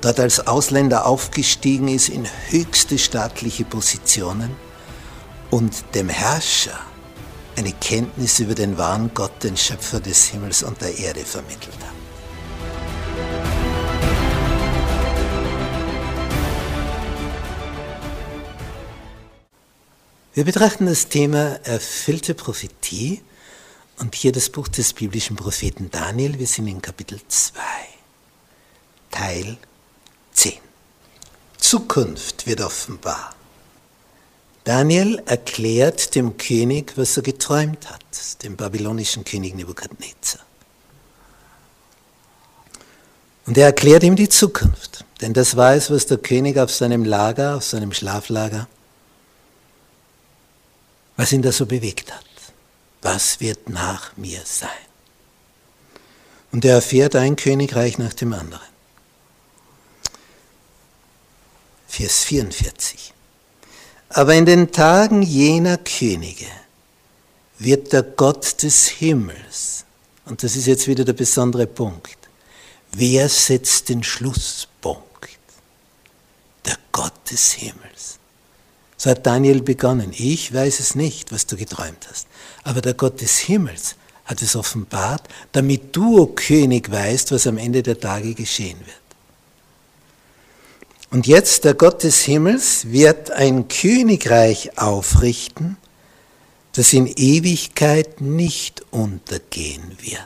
dort als Ausländer aufgestiegen ist in höchste staatliche Positionen und dem Herrscher eine Kenntnis über den wahren Gott, den Schöpfer des Himmels und der Erde vermittelt hat. Wir betrachten das Thema erfüllte Prophetie und hier das Buch des biblischen Propheten Daniel. Wir sind in Kapitel 2, Teil 10. Zukunft wird offenbar. Daniel erklärt dem König, was er geträumt hat, dem babylonischen König Nebukadnezar. Und er erklärt ihm die Zukunft, denn das war es, was der König auf seinem Lager, auf seinem Schlaflager was ihn da so bewegt hat. Was wird nach mir sein? Und er erfährt ein Königreich nach dem anderen. Vers 44. Aber in den Tagen jener Könige wird der Gott des Himmels, und das ist jetzt wieder der besondere Punkt, wer setzt den Schlusspunkt? Der Gott des Himmels. So hat Daniel begonnen. Ich weiß es nicht, was du geträumt hast. Aber der Gott des Himmels hat es offenbart, damit du, o König, weißt, was am Ende der Tage geschehen wird. Und jetzt, der Gott des Himmels wird ein Königreich aufrichten, das in Ewigkeit nicht untergehen wird.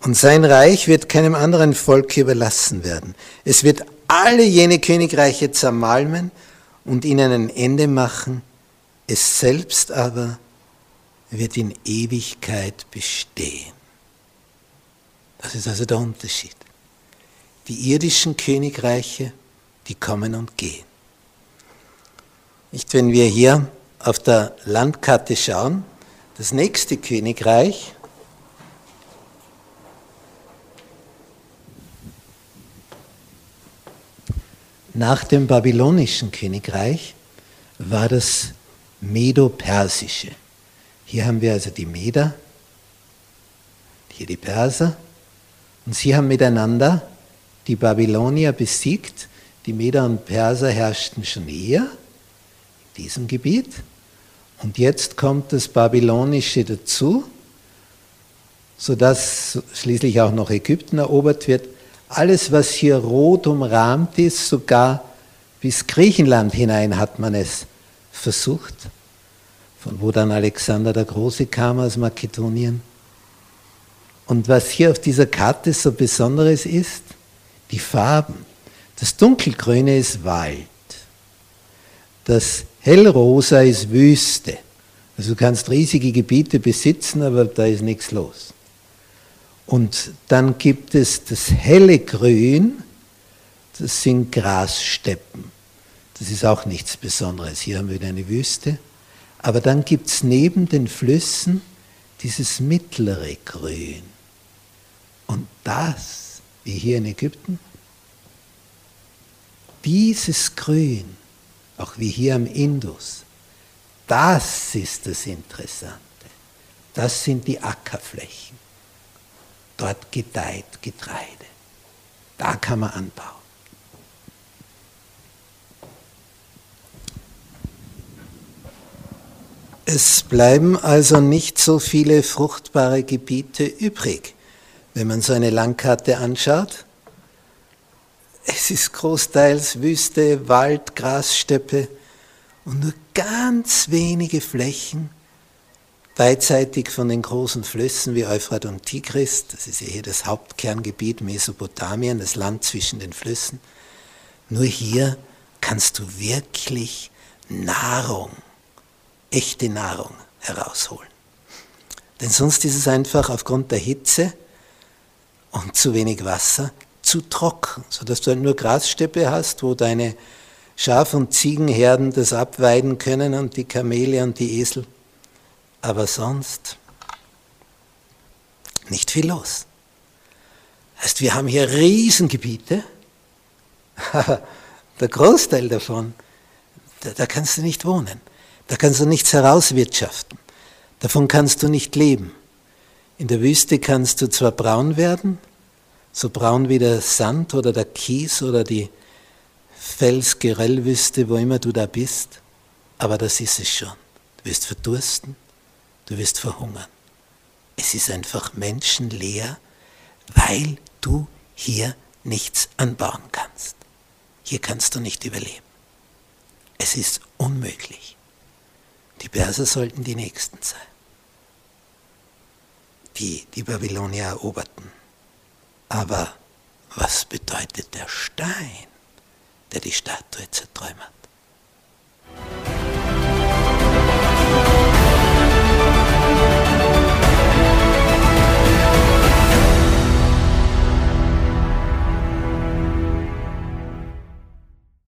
Und sein Reich wird keinem anderen Volk überlassen werden. Es wird alle jene Königreiche zermalmen und ihnen ein Ende machen, es selbst aber wird in Ewigkeit bestehen. Das ist also der Unterschied. Die irdischen Königreiche, die kommen und gehen. Nicht, wenn wir hier auf der Landkarte schauen, das nächste Königreich, Nach dem babylonischen Königreich war das Medo-Persische. Hier haben wir also die Meder, hier die Perser, und sie haben miteinander die Babylonier besiegt. Die Meder und Perser herrschten schon eher in diesem Gebiet. Und jetzt kommt das Babylonische dazu, sodass schließlich auch noch Ägypten erobert wird. Alles, was hier rot umrahmt ist, sogar bis Griechenland hinein hat man es versucht, von wo dann Alexander der Große kam aus Makedonien. Und was hier auf dieser Karte so Besonderes ist, die Farben. Das Dunkelgrüne ist Wald. Das Hellrosa ist Wüste. Also du kannst riesige Gebiete besitzen, aber da ist nichts los. Und dann gibt es das helle Grün, das sind Grassteppen. Das ist auch nichts Besonderes. Hier haben wir wieder eine Wüste. Aber dann gibt es neben den Flüssen dieses mittlere Grün. Und das, wie hier in Ägypten, dieses Grün, auch wie hier am Indus, das ist das Interessante. Das sind die Ackerflächen. Dort gedeiht Getreide. Da kann man anbauen. Es bleiben also nicht so viele fruchtbare Gebiete übrig, wenn man so eine Landkarte anschaut. Es ist großteils Wüste, Wald, Grassteppe und nur ganz wenige Flächen beidseitig von den großen Flüssen wie Euphrat und Tigris, das ist ja hier das Hauptkerngebiet Mesopotamien, das Land zwischen den Flüssen, nur hier kannst du wirklich Nahrung, echte Nahrung herausholen. Denn sonst ist es einfach aufgrund der Hitze und zu wenig Wasser zu trocken, sodass du nur Grassteppe hast, wo deine Schaf- und Ziegenherden das abweiden können und die Kamele und die Esel. Aber sonst nicht viel los. Heißt, wir haben hier Riesengebiete, aber der Großteil davon, da, da kannst du nicht wohnen. Da kannst du nichts herauswirtschaften. Davon kannst du nicht leben. In der Wüste kannst du zwar braun werden, so braun wie der Sand oder der Kies oder die Felsgerellwüste, wo immer du da bist, aber das ist es schon. Du wirst verdursten, du wirst verhungern. Es ist einfach menschenleer, weil du hier nichts anbauen kannst. Hier kannst du nicht überleben. Es ist unmöglich. Die Perser sollten die Nächsten sein, die die Babylonier eroberten. Aber was bedeutet der Stein, der die Statue zertrümmert?